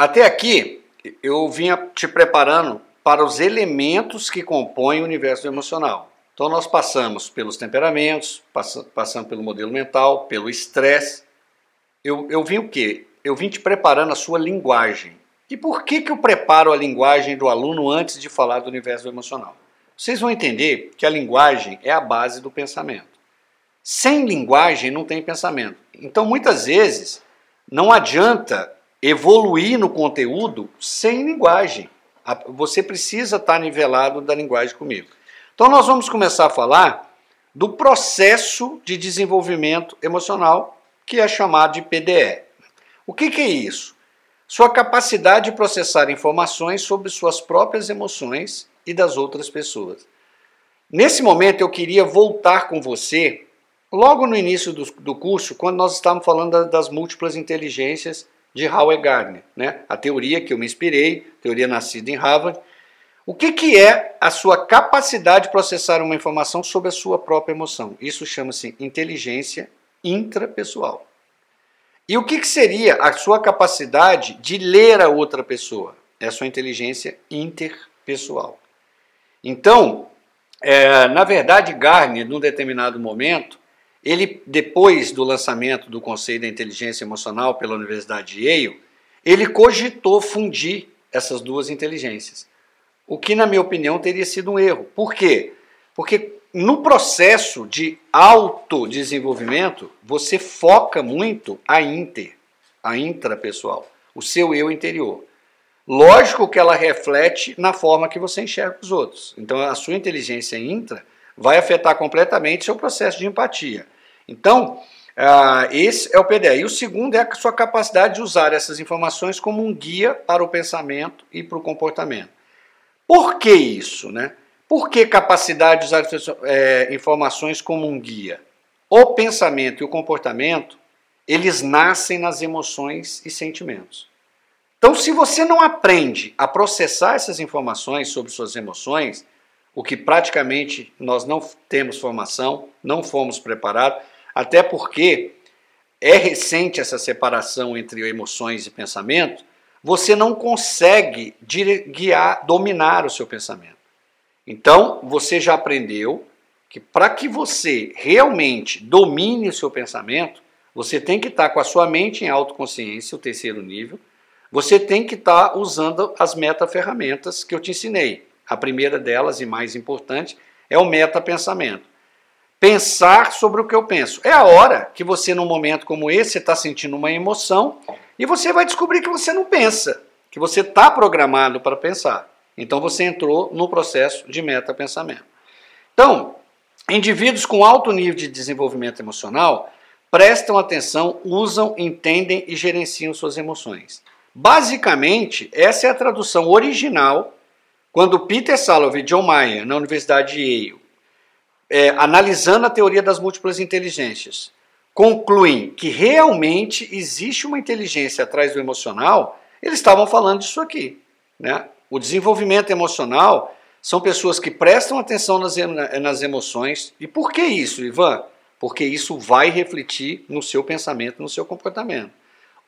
Até aqui, eu vinha te preparando para os elementos que compõem o universo emocional. Então, nós passamos pelos temperamentos, passando pelo modelo mental, pelo estresse. Eu, eu vim o quê? Eu vim te preparando a sua linguagem. E por que, que eu preparo a linguagem do aluno antes de falar do universo emocional? Vocês vão entender que a linguagem é a base do pensamento. Sem linguagem não tem pensamento. Então, muitas vezes, não adianta evoluir no conteúdo sem linguagem. Você precisa estar nivelado da linguagem comigo. Então, nós vamos começar a falar do processo de desenvolvimento emocional, que é chamado de PDE. O que, que é isso? Sua capacidade de processar informações sobre suas próprias emoções e das outras pessoas. Nesse momento, eu queria voltar com você, logo no início do, do curso, quando nós estávamos falando da, das múltiplas inteligências de Howard Gardner, né? a teoria que eu me inspirei, teoria nascida em Harvard. O que, que é a sua capacidade de processar uma informação sobre a sua própria emoção? Isso chama-se inteligência intrapessoal. E o que, que seria a sua capacidade de ler a outra pessoa? É a sua inteligência interpessoal. Então, é, na verdade, Gardner, num determinado momento, ele, depois do lançamento do conceito da inteligência emocional pela Universidade de Yale, ele cogitou fundir essas duas inteligências. O que, na minha opinião, teria sido um erro. Por quê? Porque no processo de autodesenvolvimento, você foca muito a inter, a intrapessoal, o seu eu interior. Lógico que ela reflete na forma que você enxerga os outros. Então, a sua inteligência intra vai afetar completamente seu processo de empatia. Então, uh, esse é o PDE. E o segundo é a sua capacidade de usar essas informações como um guia para o pensamento e para o comportamento. Por que isso? Né? Por que capacidade de usar é, informações como um guia? O pensamento e o comportamento, eles nascem nas emoções e sentimentos. Então, se você não aprende a processar essas informações sobre suas emoções, o que praticamente nós não temos formação, não fomos preparados, até porque é recente essa separação entre emoções e pensamento, você não consegue guiar, dominar o seu pensamento. Então, você já aprendeu que para que você realmente domine o seu pensamento, você tem que estar com a sua mente em autoconsciência, o terceiro nível, você tem que estar tá usando as meta-ferramentas que eu te ensinei. A primeira delas e mais importante é o meta-pensamento. Pensar sobre o que eu penso. É a hora que você, num momento como esse, está sentindo uma emoção e você vai descobrir que você não pensa, que você está programado para pensar. Então você entrou no processo de meta-pensamento. Então, indivíduos com alto nível de desenvolvimento emocional prestam atenção, usam, entendem e gerenciam suas emoções. Basicamente, essa é a tradução original quando Peter Salovey e John Mayer, na Universidade de Yale, é, analisando a teoria das múltiplas inteligências, concluem que realmente existe uma inteligência atrás do emocional, eles estavam falando disso aqui. Né? O desenvolvimento emocional são pessoas que prestam atenção nas, nas emoções. E por que isso, Ivan? Porque isso vai refletir no seu pensamento, no seu comportamento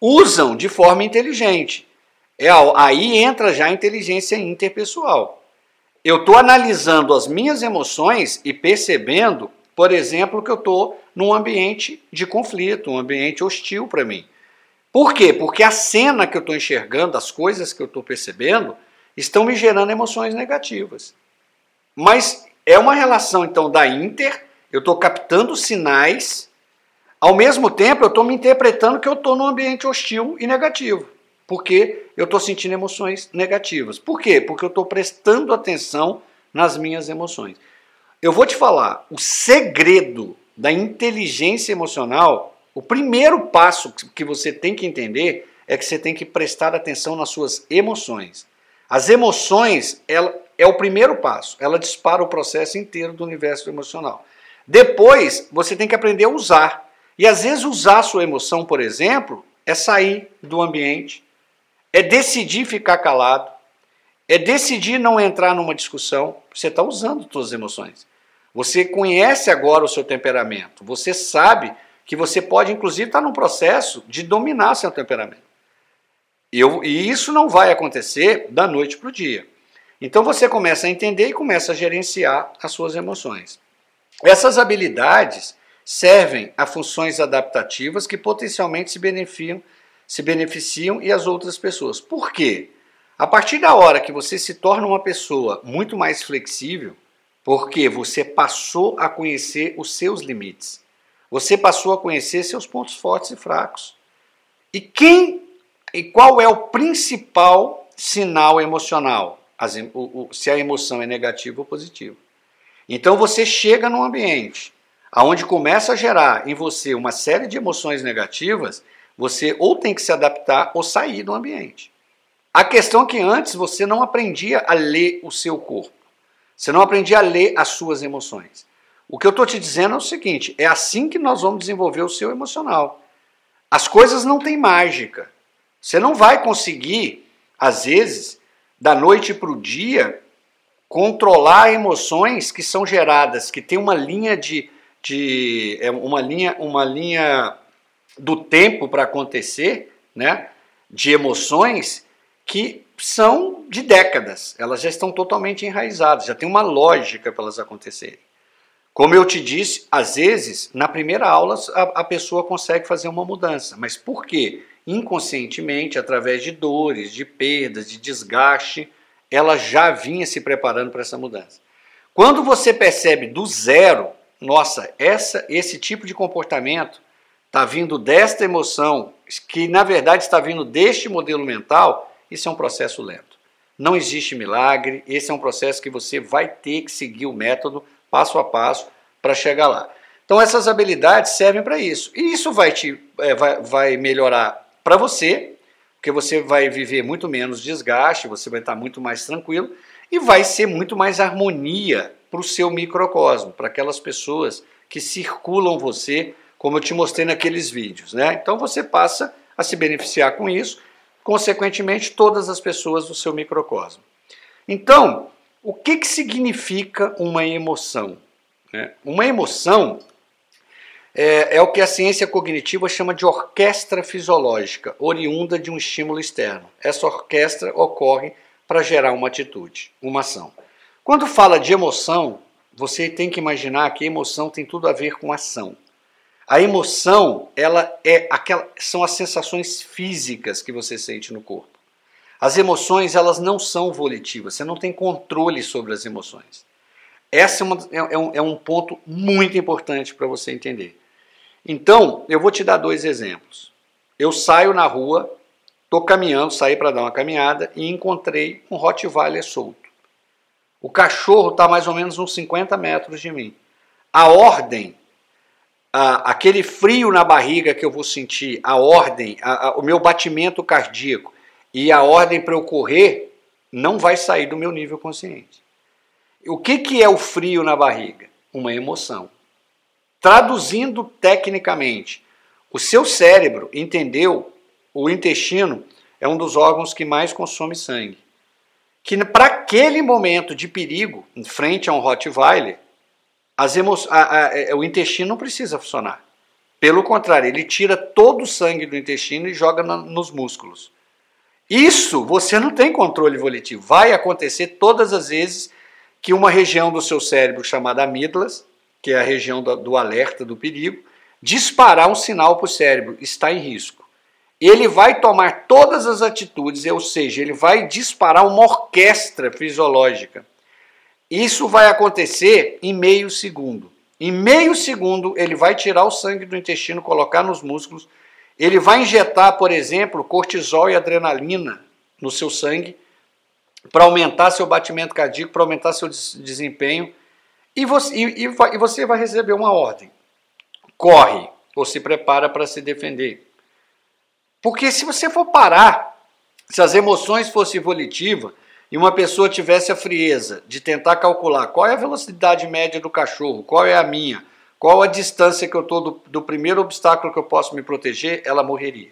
usam de forma inteligente. É, aí entra já a inteligência interpessoal. Eu estou analisando as minhas emoções e percebendo, por exemplo, que eu estou num ambiente de conflito, um ambiente hostil para mim. Por quê? Porque a cena que eu estou enxergando, as coisas que eu estou percebendo, estão me gerando emoções negativas. Mas é uma relação então da inter, eu estou captando sinais ao mesmo tempo, eu estou me interpretando que eu estou num ambiente hostil e negativo, porque eu estou sentindo emoções negativas. Por quê? Porque eu estou prestando atenção nas minhas emoções. Eu vou te falar, o segredo da inteligência emocional, o primeiro passo que você tem que entender é que você tem que prestar atenção nas suas emoções. As emoções ela, é o primeiro passo, ela dispara o processo inteiro do universo emocional. Depois, você tem que aprender a usar. E às vezes usar a sua emoção, por exemplo, é sair do ambiente, é decidir ficar calado, é decidir não entrar numa discussão. Você está usando suas emoções. Você conhece agora o seu temperamento. Você sabe que você pode, inclusive, estar num processo de dominar seu temperamento. Eu, e isso não vai acontecer da noite para o dia. Então você começa a entender e começa a gerenciar as suas emoções. Essas habilidades servem a funções adaptativas que potencialmente se beneficiam, se beneficiam e as outras pessoas. Por quê? A partir da hora que você se torna uma pessoa muito mais flexível, porque você passou a conhecer os seus limites, você passou a conhecer seus pontos fortes e fracos. E quem e qual é o principal sinal emocional? As, o, o, se a emoção é negativa ou positiva. Então você chega num ambiente aonde começa a gerar em você uma série de emoções negativas, você ou tem que se adaptar ou sair do ambiente. A questão é que antes você não aprendia a ler o seu corpo. Você não aprendia a ler as suas emoções. O que eu estou te dizendo é o seguinte: é assim que nós vamos desenvolver o seu emocional. As coisas não têm mágica. Você não vai conseguir, às vezes, da noite para o dia, controlar emoções que são geradas, que tem uma linha de, de é uma linha, uma linha do tempo para acontecer, né? De emoções que são de décadas. Elas já estão totalmente enraizadas, já tem uma lógica para elas acontecerem. Como eu te disse, às vezes, na primeira aula a, a pessoa consegue fazer uma mudança. Mas por quê? Inconscientemente, através de dores, de perdas, de desgaste, ela já vinha se preparando para essa mudança. Quando você percebe do zero, nossa, essa, esse tipo de comportamento está vindo desta emoção, que na verdade está vindo deste modelo mental, isso é um processo lento. Não existe milagre, esse é um processo que você vai ter que seguir o método passo a passo para chegar lá. Então essas habilidades servem para isso. E isso vai te é, vai, vai melhorar para você, porque você vai viver muito menos desgaste, você vai estar muito mais tranquilo e vai ser muito mais harmonia para o seu microcosmo, para aquelas pessoas que circulam você, como eu te mostrei naqueles vídeos. Né? Então você passa a se beneficiar com isso, consequentemente, todas as pessoas do seu microcosmo. Então, o que, que significa uma emoção? Né? Uma emoção é, é, o que a ciência cognitiva chama de orquestra fisiológica, oriunda de um estímulo externo. Essa orquestra ocorre para gerar uma atitude, uma ação. Quando fala de emoção, você tem que imaginar que emoção tem tudo a ver com ação. A emoção, ela é aquela, são as sensações físicas que você sente no corpo. As emoções elas não são volitivas, você não tem controle sobre as emoções. Esse é, uma, é, é, um, é um ponto muito importante para você entender. Então, eu vou te dar dois exemplos. Eu saio na rua, estou caminhando, saí para dar uma caminhada e encontrei um Rottweiler solto. O cachorro está mais ou menos uns 50 metros de mim. A ordem, a, aquele frio na barriga que eu vou sentir, a ordem, a, a, o meu batimento cardíaco, e a ordem para eu correr não vai sair do meu nível consciente. O que, que é o frio na barriga? Uma emoção. Traduzindo tecnicamente, o seu cérebro entendeu o intestino é um dos órgãos que mais consome sangue. Que para aquele momento de perigo, em frente a um Rottweiler, as emo a, a, a, é, o intestino não precisa funcionar. Pelo contrário, ele tira todo o sangue do intestino e joga na, nos músculos. Isso você não tem controle volitivo. Vai acontecer todas as vezes que uma região do seu cérebro chamada amígdalas, que é a região do, do alerta do perigo, disparar um sinal para o cérebro, está em risco. Ele vai tomar todas as atitudes, ou seja, ele vai disparar uma orquestra fisiológica. Isso vai acontecer em meio segundo. Em meio segundo, ele vai tirar o sangue do intestino, colocar nos músculos ele vai injetar, por exemplo, cortisol e adrenalina no seu sangue para aumentar seu batimento cardíaco, para aumentar seu desempenho, e você, e, e você vai receber uma ordem. Corre ou se prepara para se defender. Porque se você for parar, se as emoções fossem volitivas e uma pessoa tivesse a frieza de tentar calcular qual é a velocidade média do cachorro, qual é a minha, qual a distância que eu estou do, do primeiro obstáculo que eu posso me proteger, ela morreria.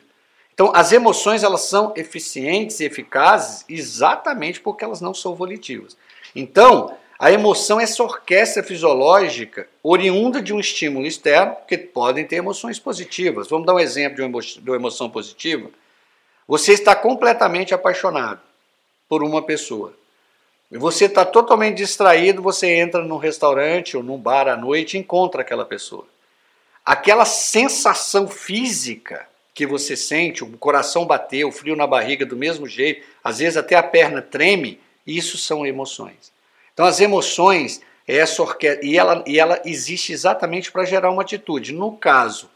Então, as emoções elas são eficientes e eficazes exatamente porque elas não são volitivas. Então, a emoção é essa orquestra fisiológica oriunda de um estímulo externo, que podem ter emoções positivas. Vamos dar um exemplo de uma emoção positiva? Você está completamente apaixonado por uma pessoa. Você está totalmente distraído, você entra num restaurante ou num bar à noite e encontra aquela pessoa. Aquela sensação física que você sente, o coração bater, o frio na barriga do mesmo jeito, às vezes até a perna treme, isso são emoções. Então as emoções, essa orquestra, e ela, e ela existe exatamente para gerar uma atitude. No caso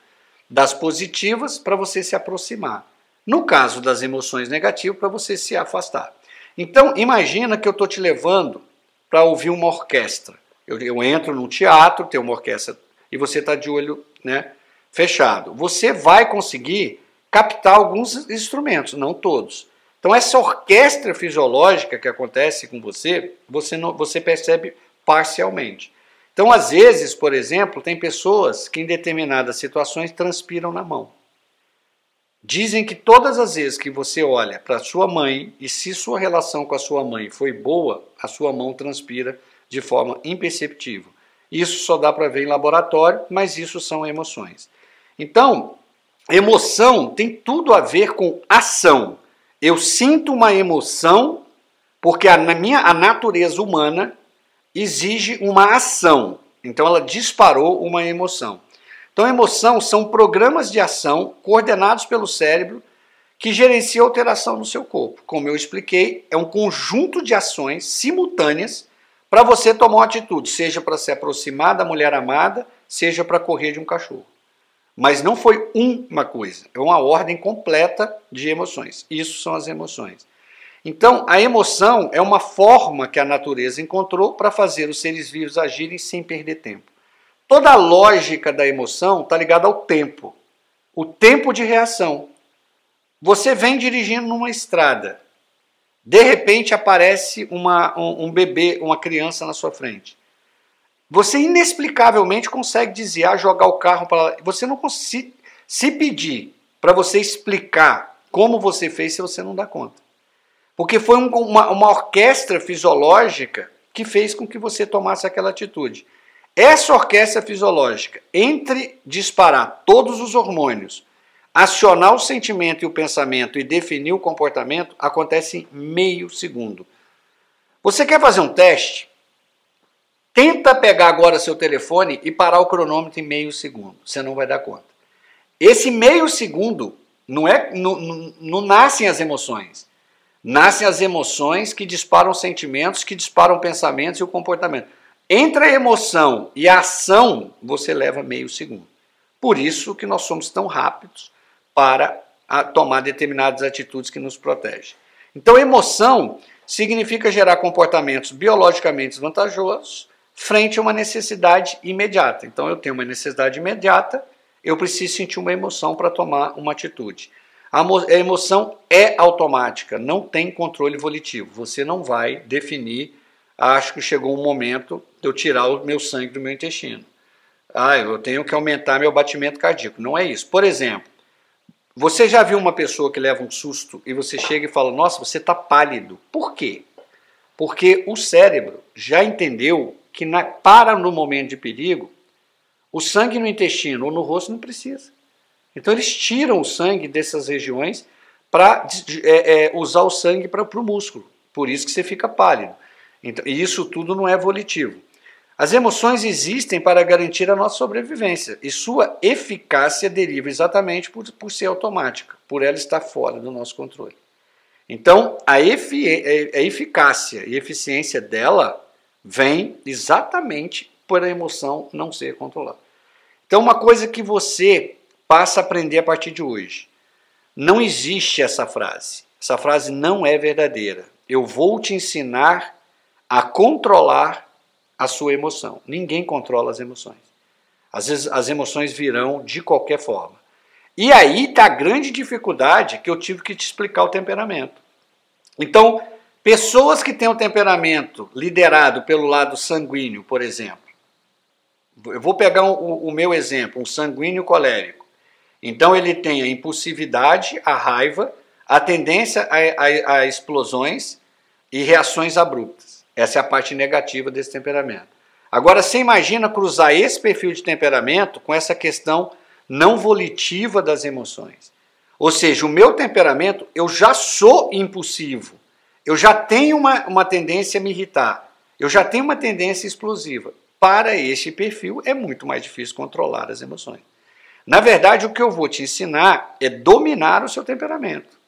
das positivas, para você se aproximar. No caso das emoções negativas, para você se afastar. Então, imagina que eu estou te levando para ouvir uma orquestra. Eu, eu, entro num teatro, tem uma orquestra, e você está de olho né, fechado. Você vai conseguir captar alguns instrumentos, não todos. Então, essa orquestra fisiológica que acontece com você, você, não, você percebe parcialmente. Então, às vezes, por exemplo, tem pessoas que em determinadas situações transpiram na mão. Dizem que todas as vezes que você olha para sua mãe e se sua relação com a sua mãe foi boa, a sua mão transpira de forma imperceptível. Isso só dá para ver em laboratório, mas isso são emoções. Então, emoção tem tudo a ver com ação. Eu sinto uma emoção porque a minha a natureza humana exige uma ação. Então ela disparou uma emoção. Então, emoção são programas de ação coordenados pelo cérebro que gerencia a alteração no seu corpo. Como eu expliquei, é um conjunto de ações simultâneas para você tomar uma atitude, seja para se aproximar da mulher amada, seja para correr de um cachorro. Mas não foi uma coisa, é uma ordem completa de emoções. Isso são as emoções. Então, a emoção é uma forma que a natureza encontrou para fazer os seres vivos agirem sem perder tempo. Toda a lógica da emoção está ligada ao tempo. O tempo de reação. Você vem dirigindo numa estrada. De repente aparece uma, um, um bebê, uma criança na sua frente. Você inexplicavelmente consegue desviar, jogar o carro para lá. Você não consegue. Se pedir para você explicar como você fez, você não dá conta. Porque foi um, uma, uma orquestra fisiológica que fez com que você tomasse aquela atitude. Essa orquestra fisiológica, entre disparar todos os hormônios, acionar o sentimento e o pensamento e definir o comportamento, acontece em meio segundo. Você quer fazer um teste? Tenta pegar agora seu telefone e parar o cronômetro em meio segundo. Você não vai dar conta. Esse meio segundo não é, não, não, não nascem as emoções. Nascem as emoções que disparam sentimentos, que disparam pensamentos e o comportamento. Entre a emoção e a ação, você leva meio segundo. Por isso que nós somos tão rápidos para tomar determinadas atitudes que nos protegem. Então, emoção significa gerar comportamentos biologicamente vantajosos frente a uma necessidade imediata. Então, eu tenho uma necessidade imediata, eu preciso sentir uma emoção para tomar uma atitude. A emoção é automática, não tem controle volitivo. Você não vai definir acho que chegou um momento de eu tirar o meu sangue do meu intestino. Ah, eu tenho que aumentar meu batimento cardíaco. Não é isso. Por exemplo, você já viu uma pessoa que leva um susto e você chega e fala: Nossa, você está pálido. Por quê? Porque o cérebro já entendeu que na, para no momento de perigo, o sangue no intestino ou no rosto não precisa. Então eles tiram o sangue dessas regiões para é, é, usar o sangue para o músculo. Por isso que você fica pálido. Então, e isso tudo não é volitivo. As emoções existem para garantir a nossa sobrevivência e sua eficácia deriva exatamente por, por ser automática, por ela estar fora do nosso controle. Então, a, efi a eficácia e eficiência dela vem exatamente por a emoção não ser controlada. Então, uma coisa que você passa a aprender a partir de hoje: não existe essa frase. Essa frase não é verdadeira. Eu vou te ensinar a controlar a sua emoção. Ninguém controla as emoções. Às vezes as emoções virão de qualquer forma. E aí está a grande dificuldade que eu tive que te explicar o temperamento. Então, pessoas que têm o temperamento liderado pelo lado sanguíneo, por exemplo. Eu vou pegar o, o meu exemplo, um sanguíneo colérico. Então ele tem a impulsividade, a raiva, a tendência a, a, a explosões e reações abruptas. Essa é a parte negativa desse temperamento. Agora, você imagina cruzar esse perfil de temperamento com essa questão não volitiva das emoções. Ou seja, o meu temperamento, eu já sou impulsivo. Eu já tenho uma, uma tendência a me irritar. Eu já tenho uma tendência explosiva. Para este perfil, é muito mais difícil controlar as emoções. Na verdade, o que eu vou te ensinar é dominar o seu temperamento,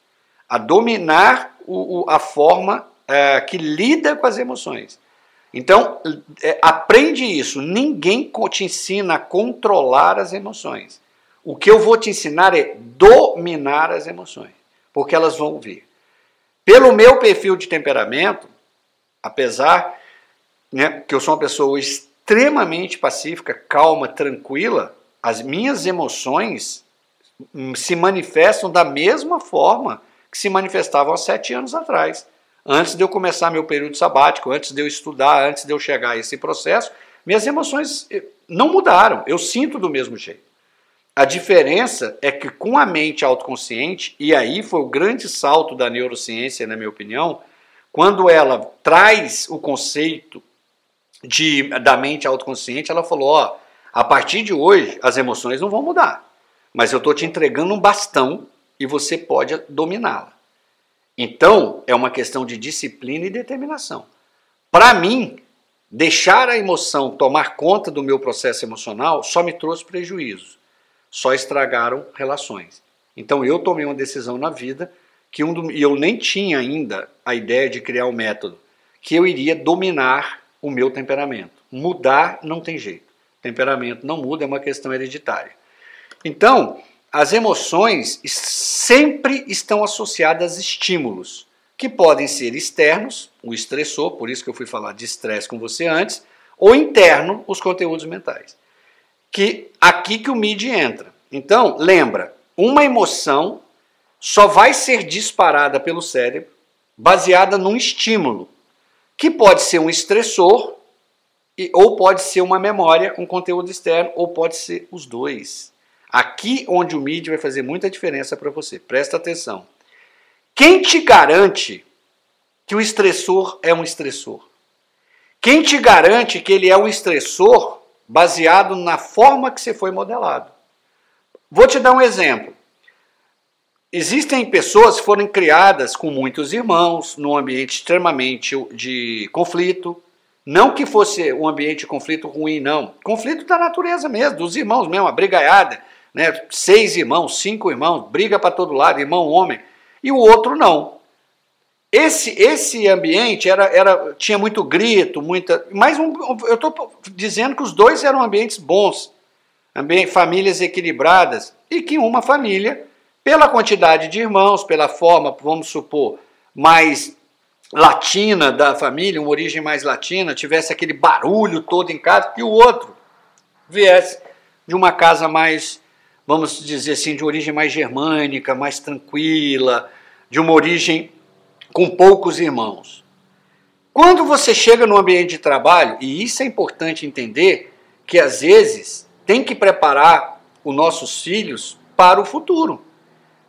a dominar o, o, a forma é, que lida com as emoções. Então, é, aprende isso. Ninguém te ensina a controlar as emoções. O que eu vou te ensinar é dominar as emoções, porque elas vão vir. Pelo meu perfil de temperamento, apesar né, que eu sou uma pessoa extremamente pacífica, calma, tranquila, as minhas emoções se manifestam da mesma forma que se manifestavam há sete anos atrás. Antes de eu começar meu período sabático, antes de eu estudar, antes de eu chegar a esse processo, minhas emoções eh, não mudaram. Eu sinto do mesmo jeito. A diferença é que com a mente autoconsciente, e aí foi o grande salto da neurociência, na minha opinião, quando ela traz o conceito de, da mente autoconsciente, ela falou: ó, a partir de hoje as emoções não vão mudar, mas eu estou te entregando um bastão e você pode dominá-la. Então é uma questão de disciplina e determinação. Para mim, deixar a emoção tomar conta do meu processo emocional só me trouxe prejuízos só estragaram relações. Então eu tomei uma decisão na vida que um do, e eu nem tinha ainda a ideia de criar um método que eu iria dominar o meu temperamento. Mudar não tem jeito. Temperamento não muda, é uma questão hereditária. Então, as emoções sempre estão associadas a estímulos, que podem ser externos, o estressor, por isso que eu fui falar de estresse com você antes, ou interno, os conteúdos mentais que aqui que o MID entra. Então, lembra, uma emoção só vai ser disparada pelo cérebro baseada num estímulo, que pode ser um estressor ou pode ser uma memória, um conteúdo externo, ou pode ser os dois. Aqui onde o MID vai fazer muita diferença para você. Presta atenção. Quem te garante que o estressor é um estressor? Quem te garante que ele é um estressor baseado na forma que você foi modelado. Vou te dar um exemplo. Existem pessoas que foram criadas com muitos irmãos, num ambiente extremamente de conflito. Não que fosse um ambiente de conflito ruim, não. Conflito da natureza mesmo, dos irmãos mesmo, a brigaiada. Né? Seis irmãos, cinco irmãos, briga para todo lado, irmão, homem. E o outro não. Esse, esse ambiente era, era, tinha muito grito, muita. Mas um, eu estou dizendo que os dois eram ambientes bons, ambiente, famílias equilibradas, e que uma família, pela quantidade de irmãos, pela forma, vamos supor, mais latina da família, uma origem mais latina, tivesse aquele barulho todo em casa, e o outro viesse de uma casa mais, vamos dizer assim, de origem mais germânica, mais tranquila, de uma origem com poucos irmãos. Quando você chega no ambiente de trabalho, e isso é importante entender, que às vezes tem que preparar os nossos filhos para o futuro.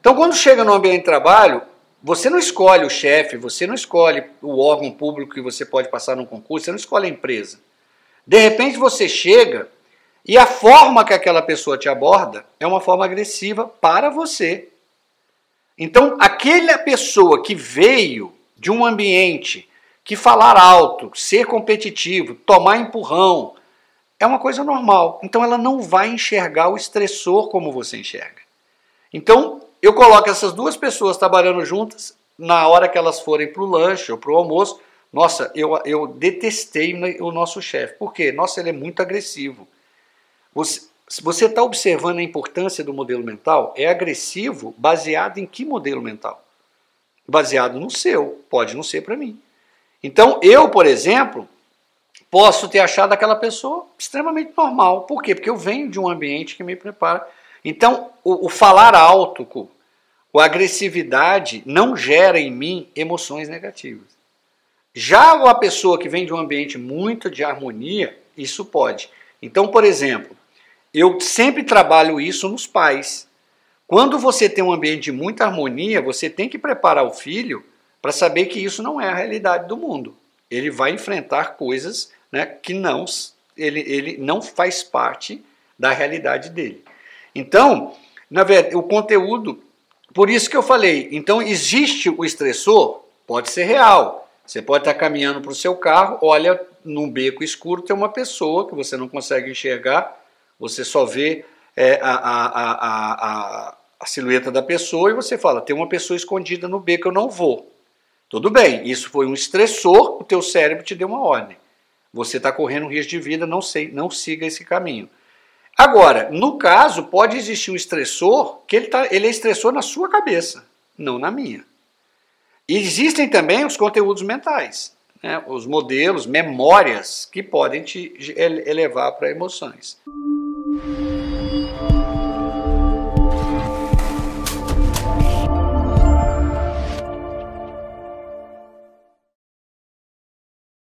Então, quando chega no ambiente de trabalho, você não escolhe o chefe, você não escolhe o órgão público que você pode passar num concurso, você não escolhe a empresa. De repente você chega e a forma que aquela pessoa te aborda é uma forma agressiva para você. Então, aquela pessoa que veio de um ambiente que falar alto, ser competitivo, tomar empurrão, é uma coisa normal. Então, ela não vai enxergar o estressor como você enxerga. Então, eu coloco essas duas pessoas trabalhando juntas, na hora que elas forem para o lanche ou para o almoço, nossa, eu, eu detestei o nosso chefe. Por quê? Nossa, ele é muito agressivo. Você, está observando a importância do modelo mental, é agressivo baseado em que modelo mental? Baseado no seu, pode não ser para mim. Então, eu, por exemplo, posso ter achado aquela pessoa extremamente normal. Por quê? Porque eu venho de um ambiente que me prepara. Então, o, o falar alto, a agressividade não gera em mim emoções negativas. Já a pessoa que vem de um ambiente muito de harmonia, isso pode. Então, por exemplo, eu sempre trabalho isso nos pais. Quando você tem um ambiente de muita harmonia, você tem que preparar o filho para saber que isso não é a realidade do mundo. Ele vai enfrentar coisas né, que não ele, ele não faz parte da realidade dele. Então, na verdade, o conteúdo por isso que eu falei, então existe o estressor? Pode ser real. Você pode estar caminhando para o seu carro, olha num beco escuro, tem uma pessoa que você não consegue enxergar, você só vê é, a, a, a, a, silhueta da pessoa e você fala, tem uma pessoa escondida no beco, eu não vou. Tudo bem, isso foi um estressor, o teu cérebro te deu uma ordem. Você está correndo um risco de vida, não, sei, não siga esse caminho. Agora, no caso, pode existir um estressor que ele, tá, ele é estressor na sua cabeça, não na minha. Existem também os conteúdos mentais, né, os modelos, memórias que podem te elevar para emoções.